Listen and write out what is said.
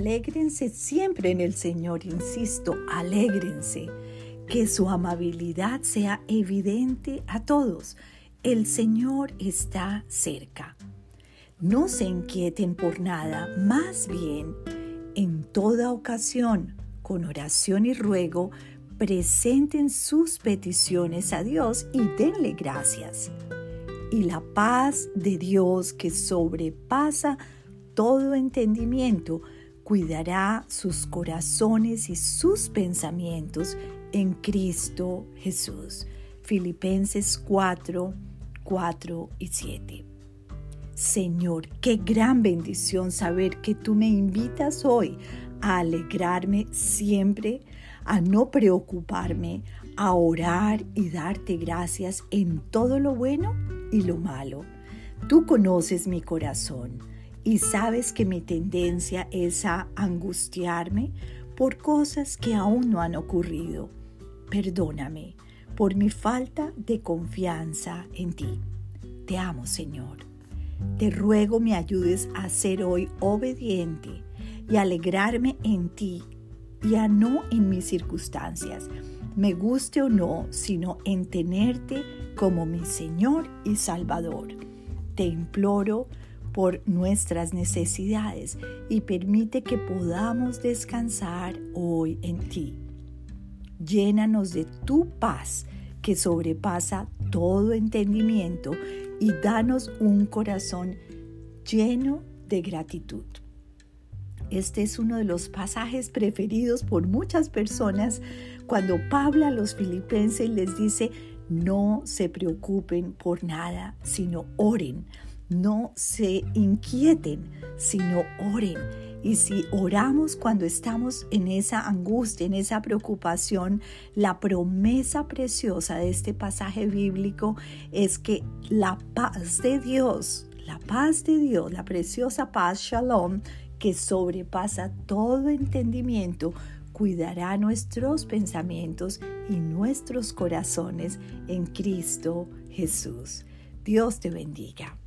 Alégrense siempre en el Señor, insisto, alégrense. Que su amabilidad sea evidente a todos. El Señor está cerca. No se inquieten por nada, más bien, en toda ocasión, con oración y ruego, presenten sus peticiones a Dios y denle gracias. Y la paz de Dios que sobrepasa todo entendimiento, cuidará sus corazones y sus pensamientos en Cristo Jesús. Filipenses 4, 4 y 7. Señor, qué gran bendición saber que tú me invitas hoy a alegrarme siempre, a no preocuparme, a orar y darte gracias en todo lo bueno y lo malo. Tú conoces mi corazón y sabes que mi tendencia es a angustiarme por cosas que aún no han ocurrido. Perdóname por mi falta de confianza en ti. Te amo, Señor. Te ruego me ayudes a ser hoy obediente y alegrarme en ti y no en mis circunstancias, me guste o no, sino en tenerte como mi Señor y Salvador. Te imploro por nuestras necesidades y permite que podamos descansar hoy en ti. Llénanos de tu paz que sobrepasa todo entendimiento y danos un corazón lleno de gratitud. Este es uno de los pasajes preferidos por muchas personas cuando Pablo a los filipenses les dice, no se preocupen por nada, sino oren. No se inquieten, sino oren. Y si oramos cuando estamos en esa angustia, en esa preocupación, la promesa preciosa de este pasaje bíblico es que la paz de Dios, la paz de Dios, la preciosa paz, shalom, que sobrepasa todo entendimiento, cuidará nuestros pensamientos y nuestros corazones en Cristo Jesús. Dios te bendiga.